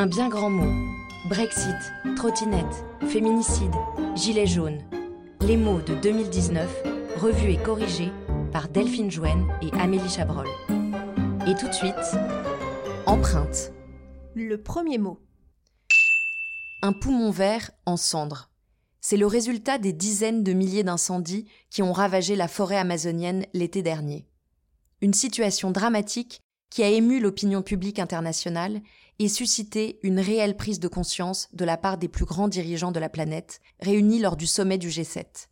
Un bien grand mot. Brexit, trottinette, féminicide, gilet jaune. Les mots de 2019, revus et corrigés par Delphine Jouen et Amélie Chabrol. Et tout de suite, empreinte. Le premier mot. Un poumon vert en cendres. C'est le résultat des dizaines de milliers d'incendies qui ont ravagé la forêt amazonienne l'été dernier. Une situation dramatique qui a ému l'opinion publique internationale et suscité une réelle prise de conscience de la part des plus grands dirigeants de la planète réunis lors du sommet du G7.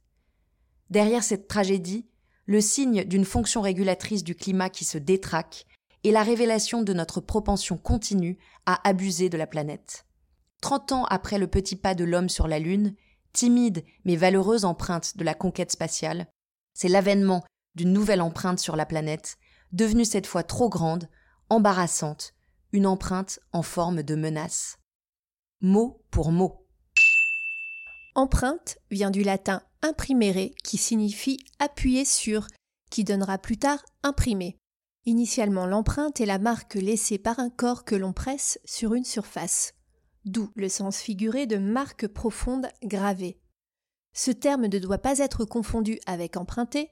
Derrière cette tragédie, le signe d'une fonction régulatrice du climat qui se détraque est la révélation de notre propension continue à abuser de la planète. Trente ans après le petit pas de l'homme sur la Lune, timide mais valeureuse empreinte de la conquête spatiale, c'est l'avènement d'une nouvelle empreinte sur la planète, devenue cette fois trop grande, embarrassante, une empreinte en forme de menace. Mot pour mot. Empreinte vient du latin imprimere qui signifie appuyer sur, qui donnera plus tard imprimer. Initialement, l'empreinte est la marque laissée par un corps que l'on presse sur une surface, d'où le sens figuré de marque profonde gravée. Ce terme ne doit pas être confondu avec emprunté,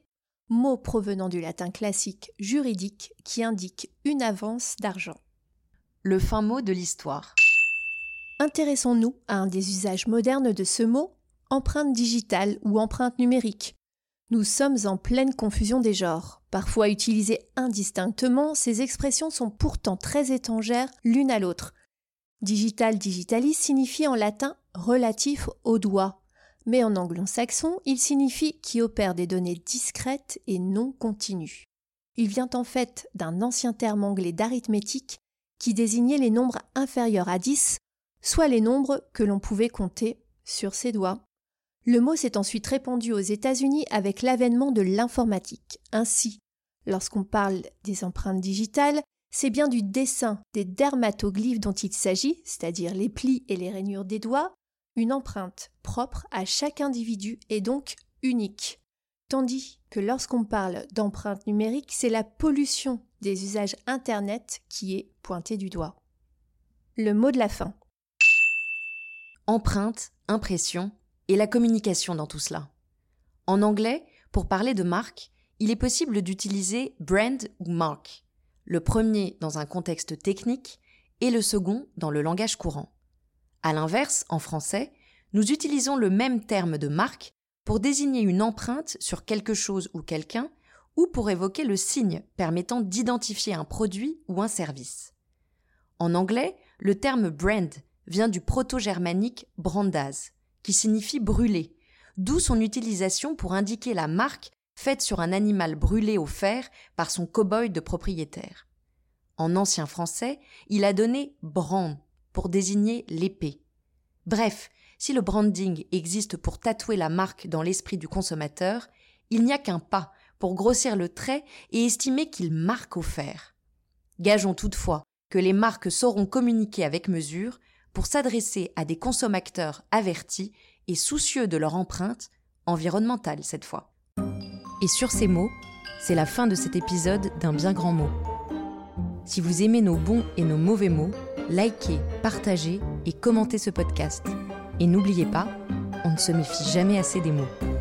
mot provenant du latin classique juridique qui indique une avance d'argent. Le fin mot de l'histoire. Intéressons-nous à un des usages modernes de ce mot, empreinte digitale ou empreinte numérique. Nous sommes en pleine confusion des genres. Parfois utilisées indistinctement, ces expressions sont pourtant très étrangères l'une à l'autre. Digital digitalis signifie en latin relatif au doigt, mais en anglo-saxon, il signifie qui opère des données discrètes et non continues. Il vient en fait d'un ancien terme anglais d'arithmétique qui désignait les nombres inférieurs à 10, soit les nombres que l'on pouvait compter sur ses doigts. Le mot s'est ensuite répandu aux États-Unis avec l'avènement de l'informatique. Ainsi, lorsqu'on parle des empreintes digitales, c'est bien du dessin des dermatoglyphes dont il s'agit, c'est-à-dire les plis et les rainures des doigts, une empreinte propre à chaque individu et donc unique. Tandis que lorsqu'on parle d'empreinte numérique, c'est la pollution des usages Internet qui est pointée du doigt. Le mot de la fin. Empreinte, impression et la communication dans tout cela. En anglais, pour parler de marque, il est possible d'utiliser brand ou mark, le premier dans un contexte technique et le second dans le langage courant. À l'inverse, en français, nous utilisons le même terme de marque pour désigner une empreinte sur quelque chose ou quelqu'un ou pour évoquer le signe permettant d'identifier un produit ou un service. En anglais, le terme brand vient du proto-germanique brandaz, qui signifie brûler, d'où son utilisation pour indiquer la marque faite sur un animal brûlé au fer par son cow-boy de propriétaire. En ancien français, il a donné brand, pour désigner l'épée. Bref, si le branding existe pour tatouer la marque dans l'esprit du consommateur, il n'y a qu'un pas pour grossir le trait et estimer qu'il marque au fer. Gageons toutefois que les marques sauront communiquer avec mesure pour s'adresser à des consommateurs avertis et soucieux de leur empreinte, environnementale cette fois. Et sur ces mots, c'est la fin de cet épisode d'un bien grand mot. Si vous aimez nos bons et nos mauvais mots, likez, partagez et commentez ce podcast. Et n'oubliez pas, on ne se méfie jamais assez des mots.